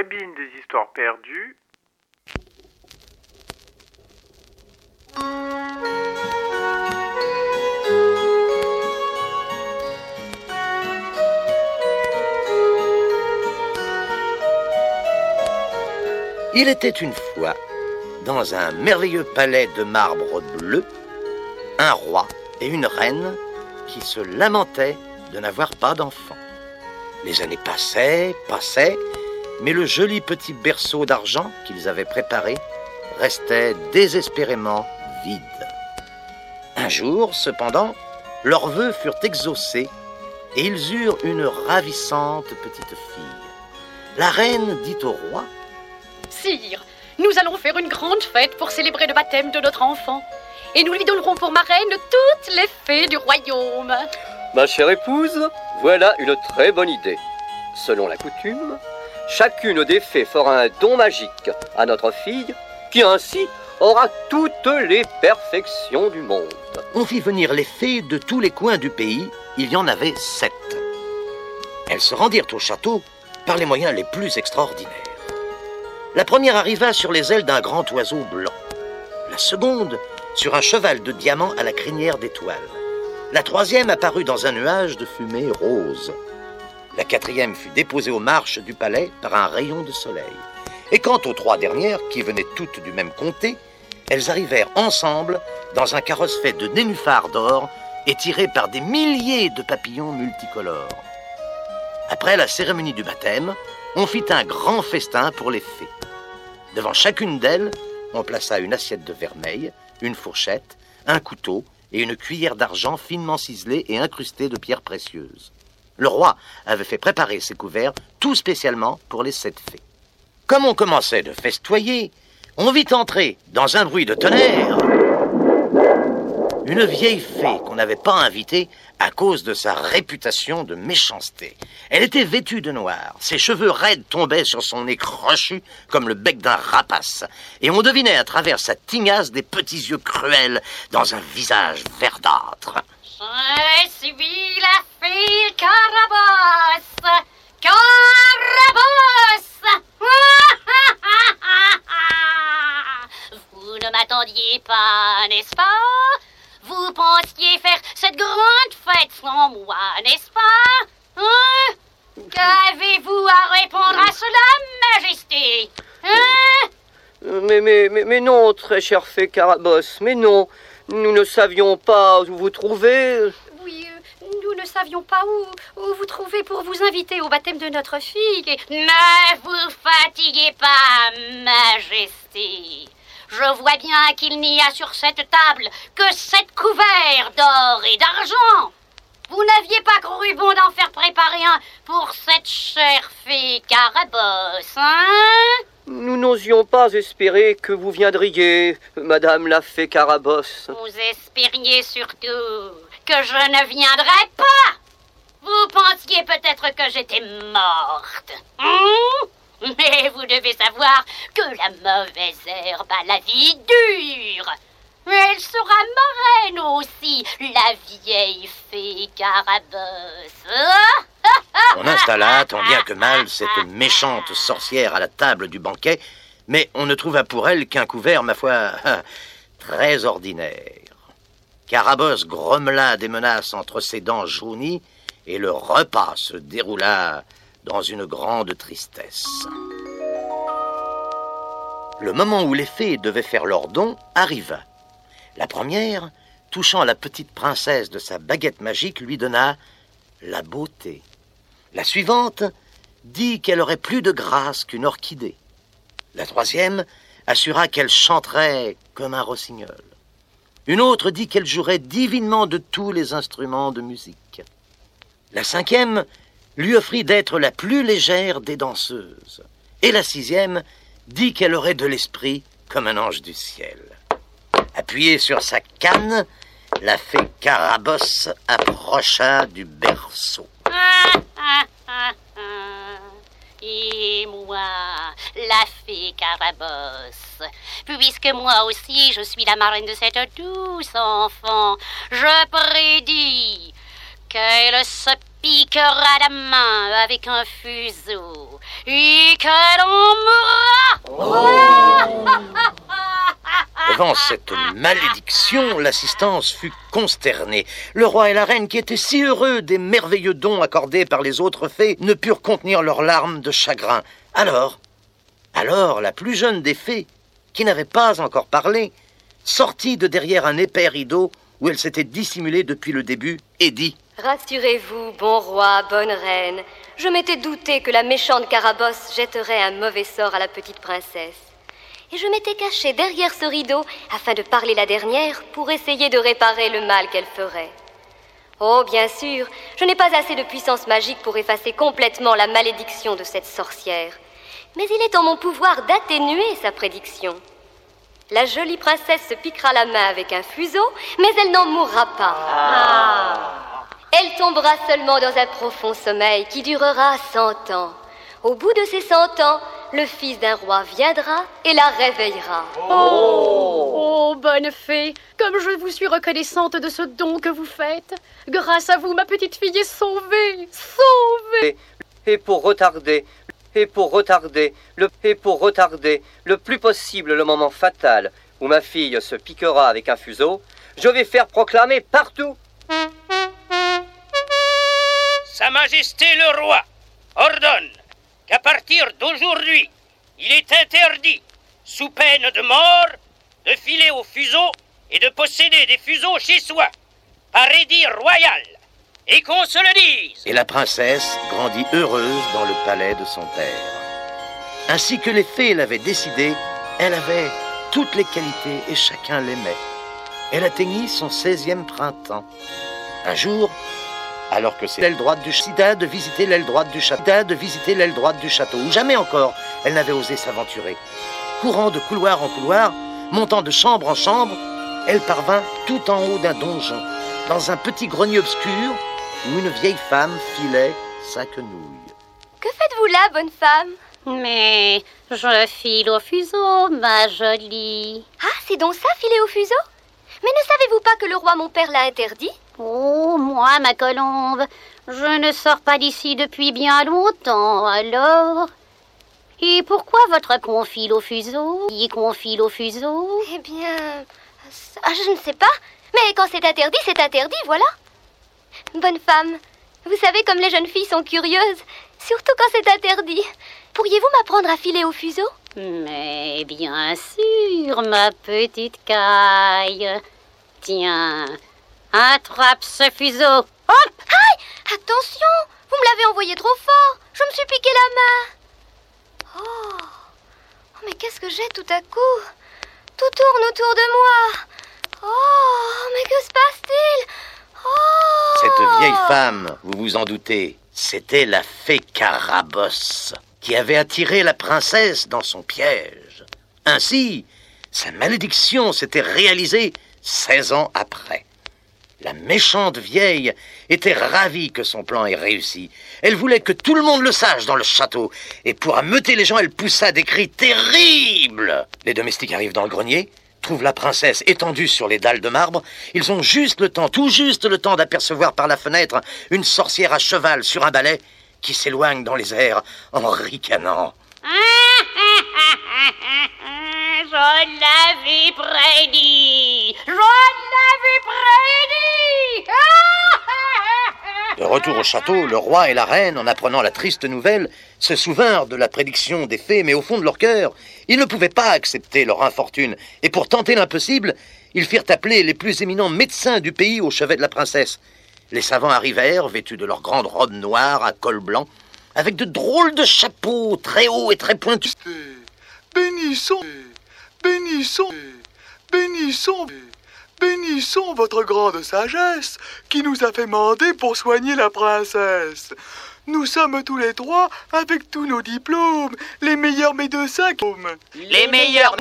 Cabine des histoires perdues. Il était une fois, dans un merveilleux palais de marbre bleu, un roi et une reine qui se lamentaient de n'avoir pas d'enfant. Les années passaient, passaient, mais le joli petit berceau d'argent qu'ils avaient préparé restait désespérément vide. Un jour, cependant, leurs vœux furent exaucés et ils eurent une ravissante petite fille. La reine dit au roi Sire, nous allons faire une grande fête pour célébrer le baptême de notre enfant. Et nous lui donnerons pour marraine toutes les fées du royaume. Ma chère épouse, voilà une très bonne idée. Selon la coutume, chacune des fées fera un don magique à notre fille, qui ainsi aura toutes les perfections du monde. On fit venir les fées de tous les coins du pays. Il y en avait sept. Elles se rendirent au château par les moyens les plus extraordinaires. La première arriva sur les ailes d'un grand oiseau blanc. La seconde sur un cheval de diamant à la crinière d'étoiles. La troisième apparut dans un nuage de fumée rose. La quatrième fut déposée aux marches du palais par un rayon de soleil. Et quant aux trois dernières, qui venaient toutes du même comté, elles arrivèrent ensemble dans un carrosse fait de nénuphars d'or et tiré par des milliers de papillons multicolores. Après la cérémonie du baptême, on fit un grand festin pour les fées. Devant chacune d'elles, on plaça une assiette de vermeil, une fourchette, un couteau et une cuillère d'argent finement ciselée et incrustée de pierres précieuses. Le roi avait fait préparer ces couverts tout spécialement pour les sept fées. Comme on commençait de festoyer, on vit entrer, dans un bruit de tonnerre, une vieille fée qu'on n'avait pas invitée à cause de sa réputation de méchanceté. Elle était vêtue de noir, ses cheveux raides tombaient sur son nez crochu comme le bec d'un rapace, et on devinait à travers sa tignasse des petits yeux cruels dans un visage verdâtre. Fée Carabosse Carabosse Vous ne m'attendiez pas, n'est-ce pas? Vous pensiez faire cette grande fête sans moi, n'est-ce pas? Hein? Qu'avez-vous à répondre à cela, Majesté? Hein? Mais, mais, mais, mais non, très chère fée Carabosse, mais non. Nous ne savions pas où vous trouver. Nous ne savions pas où, où vous trouver pour vous inviter au baptême de notre fille. et- Ne vous fatiguez pas, Majesté. Je vois bien qu'il n'y a sur cette table que sept couverts d'or et d'argent. Vous n'aviez pas cru bon d'en faire préparer un pour cette chère fée Carabosse, hein? Nous n'osions pas espérer que vous viendriez, Madame la fée Carabosse. Vous espériez surtout que je ne viendrais pas. Vous pensiez peut-être que j'étais morte. hein? Mais vous devez savoir que la mauvaise herbe a la vie dure. Elle sera marraine aussi, la vieille fée Carabosse. On installa tant bien que mal cette méchante sorcière à la table du banquet, mais on ne trouva pour elle qu'un couvert, ma foi, très ordinaire. Carabosse grommela des menaces entre ses dents jaunies, et le repas se déroula dans une grande tristesse. Le moment où les fées devaient faire leur don arriva. La première, touchant la petite princesse de sa baguette magique, lui donna la beauté. La suivante dit qu'elle aurait plus de grâce qu'une orchidée. La troisième assura qu'elle chanterait comme un rossignol. Une autre dit qu'elle jouerait divinement de tous les instruments de musique. La cinquième lui offrit d'être la plus légère des danseuses. Et la sixième dit qu'elle aurait de l'esprit comme un ange du ciel. Appuyée sur sa canne, la fée Carabosse approcha du berceau. Et moi, la fée Carabosse, puisque moi aussi je suis la marraine de cette douce enfant, je prédis qu'elle se piquera la main avec un fuseau et qu'elle en mourra. Cette malédiction, l'assistance fut consternée. Le roi et la reine, qui étaient si heureux des merveilleux dons accordés par les autres fées, ne purent contenir leurs larmes de chagrin. Alors, alors la plus jeune des fées, qui n'avait pas encore parlé, sortit de derrière un épais rideau où elle s'était dissimulée depuis le début et dit Rassurez-vous, bon roi, bonne reine, je m'étais douté que la méchante Carabosse jetterait un mauvais sort à la petite princesse. Et je m'étais caché derrière ce rideau afin de parler la dernière pour essayer de réparer le mal qu'elle ferait. Oh, bien sûr, je n'ai pas assez de puissance magique pour effacer complètement la malédiction de cette sorcière. Mais il est en mon pouvoir d'atténuer sa prédiction. La jolie princesse se piquera la main avec un fuseau, mais elle n'en mourra pas. Ah. Elle tombera seulement dans un profond sommeil qui durera cent ans. Au bout de ces cent ans, le fils d'un roi viendra et la réveillera. Oh. oh, bonne fée, comme je vous suis reconnaissante de ce don que vous faites. Grâce à vous, ma petite fille est sauvée, sauvée. Et pour retarder et pour retarder le et pour retarder le plus possible le moment fatal où ma fille se piquera avec un fuseau, je vais faire proclamer partout. Sa Majesté le roi ordonne qu'à partir d'aujourd'hui, il est interdit, sous peine de mort, de filer au fuseau et de posséder des fuseaux chez soi, par édit royal et qu'on se le dise. Et la princesse grandit heureuse dans le palais de son père. Ainsi que les fées l'avaient décidé, elle avait toutes les qualités et chacun l'aimait. Elle atteignit son 16e printemps. Un jour, alors que c'est l'aile droite du Sida de visiter l'aile droite du château, de visiter l'aile droite du château, où jamais encore elle n'avait osé s'aventurer. Courant de couloir en couloir, montant de chambre en chambre, elle parvint tout en haut d'un donjon, dans un petit grenier obscur où une vieille femme filait sa quenouille. Que faites-vous là, bonne femme? Mais je file au fuseau, ma jolie. Ah, c'est donc ça, filer au fuseau? Mais ne savez-vous pas que le roi mon père l'a interdit? Oh, moi, ma colombe, je ne sors pas d'ici depuis bien longtemps, alors. Et pourquoi votre confile au fuseau? Qui confile au fuseau? Eh bien, je ne sais pas. Mais quand c'est interdit, c'est interdit, voilà. Bonne femme, vous savez comme les jeunes filles sont curieuses, surtout quand c'est interdit. Pourriez-vous m'apprendre à filer au fuseau? Mais bien sûr, ma petite caille. Tiens, attrape ce fuseau. Hop. Aïe Attention Vous me l'avez envoyé trop fort. Je me suis piqué la main. Oh, oh mais qu'est-ce que j'ai tout à coup? Tout tourne autour de moi. Oh, mais que se passe-t-il? Cette vieille femme, vous vous en doutez, c'était la fée Carabosse, qui avait attiré la princesse dans son piège. Ainsi, sa malédiction s'était réalisée 16 ans après. La méchante vieille était ravie que son plan ait réussi. Elle voulait que tout le monde le sache dans le château, et pour ameuter les gens, elle poussa des cris terribles. Les domestiques arrivent dans le grenier, trouve la princesse étendue sur les dalles de marbre, ils ont juste le temps, tout juste le temps d'apercevoir par la fenêtre une sorcière à cheval sur un balai qui s'éloigne dans les airs en ricanant. Je l'avais prédit Je l'avais prédit De retour au château, le roi et la reine, en apprenant la triste nouvelle, se souvinrent de la prédiction des fées, mais au fond de leur cœur, ils ne pouvaient pas accepter leur infortune, et pour tenter l'impossible, ils firent appeler les plus éminents médecins du pays au chevet de la princesse. Les savants arrivèrent, vêtus de leurs grandes robes noires à col blanc, avec de drôles de chapeaux très hauts et très pointus. Bénissons, bénissons, bénissons, bénissons votre grande sagesse qui nous a fait mander pour soigner la princesse. Nous sommes tous les trois, avec tous nos diplômes, les meilleurs médecins. Les meilleurs,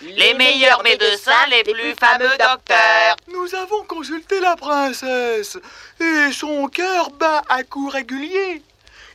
les meilleurs médecins, les plus fameux docteurs. Nous avons consulté la princesse, et son cœur bat à coups réguliers.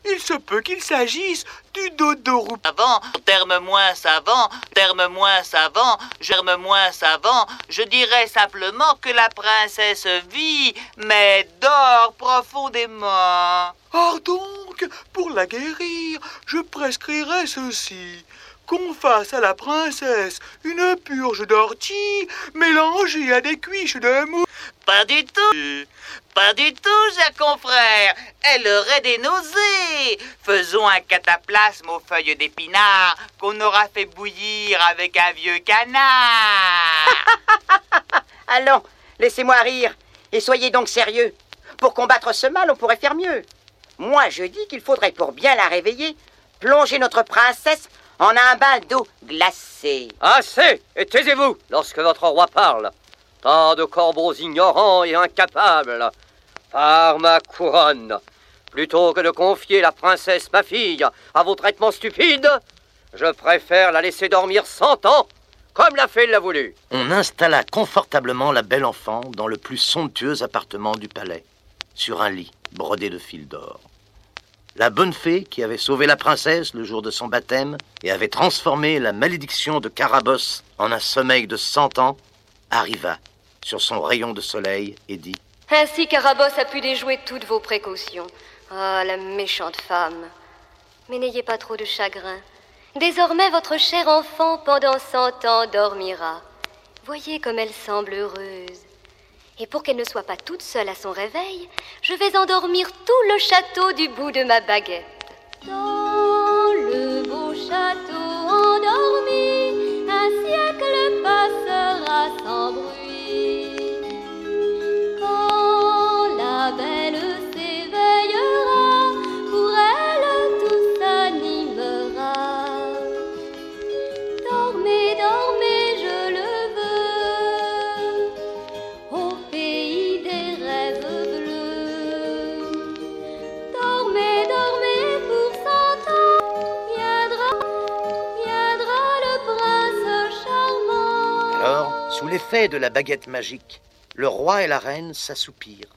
Il se peut qu'il s'agisse du dodo roux. Savant, terme moins savant, terme moins savant, germe moins savant, je dirais simplement que la princesse vit, mais dort profondément. Or donc, pour la guérir, je prescrirai ceci. Qu'on fasse à la princesse une purge d'ortie mélangée à des cuiches de mou. Pas du tout, pas du tout, cher confrère. Elle aurait des nausées. Faisons un cataplasme aux feuilles d'épinard qu'on aura fait bouillir avec un vieux canard. Allons, laissez-moi rire et soyez donc sérieux. Pour combattre ce mal, on pourrait faire mieux. Moi, je dis qu'il faudrait, pour bien la réveiller, plonger notre princesse en un bain d'eau glacée. Assez Et taisez-vous lorsque votre roi parle. Tant de corbeaux ignorants et incapables. Par ma couronne, plutôt que de confier la princesse, ma fille, à vos traitements stupides, je préfère la laisser dormir cent ans, comme la fée l'a voulu. On installa confortablement la belle enfant dans le plus somptueux appartement du palais, sur un lit brodé de fils d'or. La bonne fée, qui avait sauvé la princesse le jour de son baptême et avait transformé la malédiction de Carabosse en un sommeil de cent ans, arriva sur son rayon de soleil et dit Ainsi Carabosse a pu déjouer toutes vos précautions. Ah, la méchante femme. Mais n'ayez pas trop de chagrin. Désormais, votre cher enfant, pendant cent ans, dormira. Voyez comme elle semble heureuse. Et pour qu'elle ne soit pas toute seule à son réveil, je vais endormir tout le château du bout de ma baguette. L'effet de la baguette magique, le roi et la reine s'assoupirent.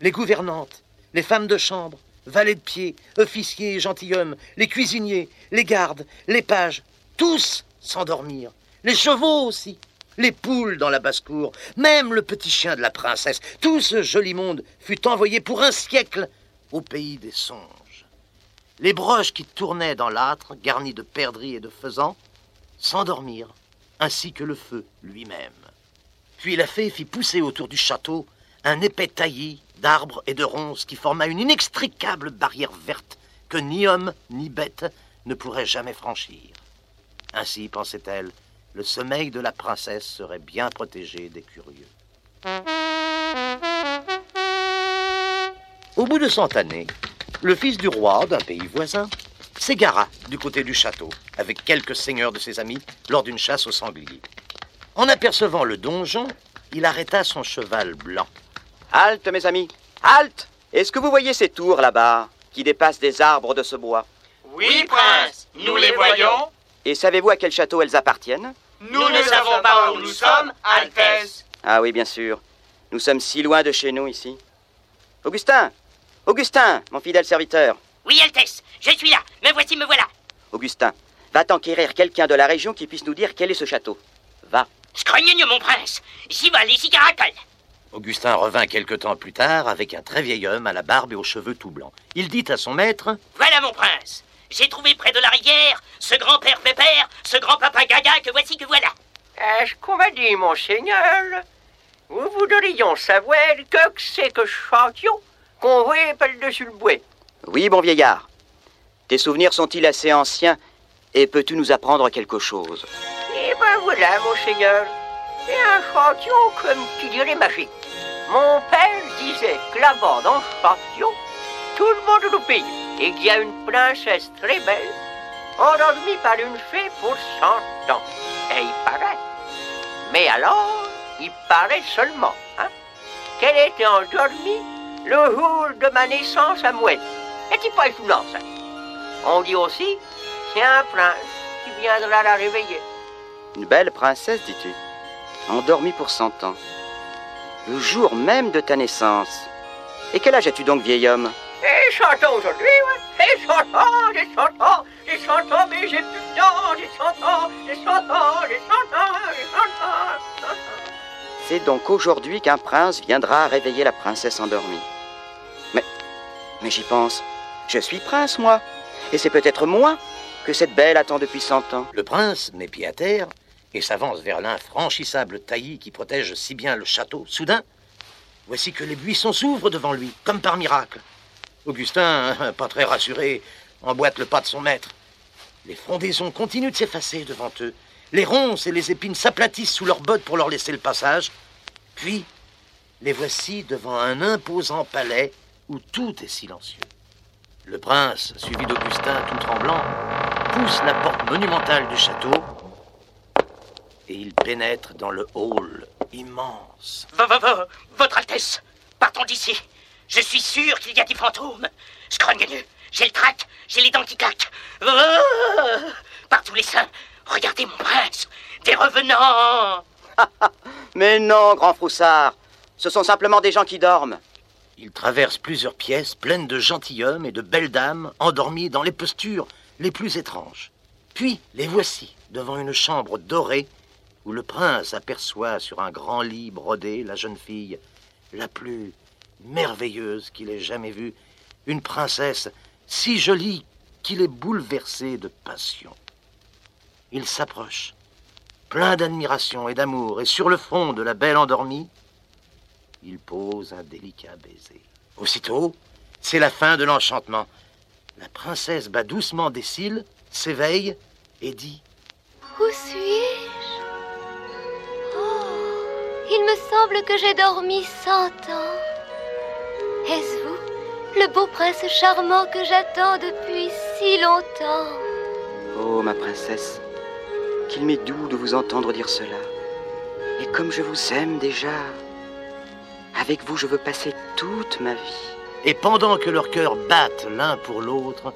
Les gouvernantes, les femmes de chambre, valets de pied, officiers gentilshommes, les cuisiniers, les gardes, les pages, tous s'endormirent. Les chevaux aussi, les poules dans la basse-cour, même le petit chien de la princesse. Tout ce joli monde fut envoyé pour un siècle au pays des songes. Les broches qui tournaient dans l'âtre, garnis de perdrix et de faisans, s'endormirent, ainsi que le feu lui-même. Puis la fée fit pousser autour du château un épais taillis d'arbres et de ronces qui forma une inextricable barrière verte que ni homme ni bête ne pourrait jamais franchir. Ainsi, pensait-elle, le sommeil de la princesse serait bien protégé des curieux. Au bout de cent années, le fils du roi d'un pays voisin s'égara du côté du château avec quelques seigneurs de ses amis lors d'une chasse au sanglier. En apercevant le donjon, il arrêta son cheval blanc. Halte, mes amis, halte Est-ce que vous voyez ces tours là-bas, qui dépassent des arbres de ce bois? Oui, prince, nous les voyons. Et savez-vous à quel château elles appartiennent? Nous ne savons pas où nous sommes, Altesse. Ah oui, bien sûr. Nous sommes si loin de chez nous ici. Augustin Augustin, mon fidèle serviteur. Oui, Altesse, je suis là. Me voici, me voilà. Augustin, va t'enquérir quelqu'un de la région qui puisse nous dire quel est ce château. Va. Scrogneux, mon prince. J'y vole et j'y caracole. Augustin revint quelque temps plus tard avec un très vieil homme à la barbe et aux cheveux tout blancs. Il dit à son maître Voilà, mon prince. J'ai trouvé près de la rivière ce grand-père Pépère, ce grand-papa Gaga que voici que voilà. Est-ce qu'on m'a dit, monseigneur Vous voudrions savoir que c'est que chantions qu'on voit par-dessus le bois Oui, bon vieillard. Tes souvenirs sont-ils assez anciens et peux-tu nous apprendre quelque chose Eh ben voilà, monseigneur. C'est un chantion comme tu dirais magique. Mon père disait que là-bas, dans ce chantion, tout le monde nous paye et qu'il y a une princesse très belle, endormie par une fée pour cent ans. Et il paraît. Mais alors, il paraît seulement, hein, qu'elle était endormie le jour de ma naissance à Mouette. Est-il pas étonnant, ça? On dit aussi, c'est un prince qui viendra la réveiller. Une belle princesse, dis-tu Endormie pour cent ans. Le jour même de ta naissance. Et quel âge as-tu donc, vieil homme? Aujourd'hui, ouais. j'ai 100 ans, j'ai 100 ans, j'ai 100 ans, mais j'ai plus de temps, j'ai 100 ans, j'ai 100 ans, j'ai 100 ans, j'ai 100 ans, 100 ans. C'est donc aujourd'hui qu'un prince viendra réveiller la princesse endormie. Mais, mais j'y pense. Je suis prince, moi. Et c'est peut-être moi que cette belle attend depuis cent ans. Le prince met pied à terre et s'avance vers l'infranchissable taillis qui protège si bien le château. Soudain, voici que les buissons s'ouvrent devant lui, comme par miracle. Augustin, pas très rassuré, emboîte le pas de son maître. Les frondaisons continuent de s'effacer devant eux. Les ronces et les épines s'aplatissent sous leurs bottes pour leur laisser le passage. Puis, les voici devant un imposant palais où tout est silencieux. Le prince, suivi d'Augustin tout tremblant, pousse la porte monumentale du château et il pénètre dans le hall immense. V- v- v- Votre Altesse, partons d'ici. Je suis sûr qu'il y a des fantômes. Scrogneux, j'ai le trac, j'ai les dents qui claquent. Ah Par tous les saints, regardez mon prince, des revenants. Mais non, grand froussard. Ce sont simplement des gens qui dorment. Il traverse plusieurs pièces pleines de gentilshommes et de belles dames endormies dans les postures les plus étranges. Puis les voici devant une chambre dorée où le prince aperçoit sur un grand lit brodé la jeune fille la plus merveilleuse qu'il ait jamais vue, une princesse si jolie qu'il est bouleversé de passion. Il s'approche, plein d'admiration et d'amour, et sur le front de la belle endormie, il pose un délicat baiser. Aussitôt, c'est la fin de l'enchantement. La princesse bat doucement des cils, s'éveille et dit Où suis-je? Oh, il me semble que j'ai dormi cent ans. Est-ce vous, le beau prince charmant que j'attends depuis si longtemps? Oh, ma princesse, qu'il m'est doux de vous entendre dire cela. Et comme je vous aime déjà, avec vous je veux passer toute ma vie. Et pendant que leurs cœurs battent l'un pour l'autre,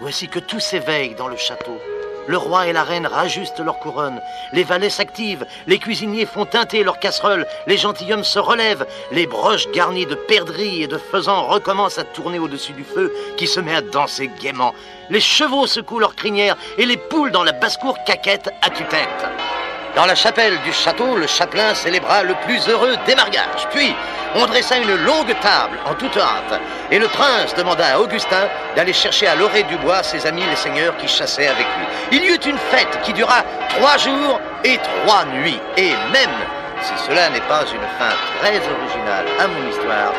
voici que tout s'éveille dans le château. Le roi et la reine rajustent leurs couronnes, les valets s'activent, les cuisiniers font teinter leurs casseroles, les gentilshommes se relèvent, les broches garnies de perdrix et de faisans recommencent à tourner au-dessus du feu qui se met à danser gaiement. Les chevaux secouent leurs crinières et les poules dans la basse-cour caquettent à tue-tête. Dans la chapelle du château, le chapelain célébra le plus heureux des mariages. Puis, on dressa une longue table en toute hâte, et le prince demanda à Augustin d'aller chercher à l'orée du bois ses amis les seigneurs qui chassaient avec lui. Il y eut une fête qui dura trois jours et trois nuits, et même si cela n'est pas une fin très originale à mon histoire,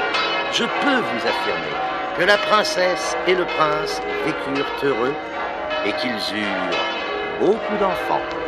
je peux vous affirmer que la princesse et le prince vécurent heureux et qu'ils eurent beaucoup d'enfants.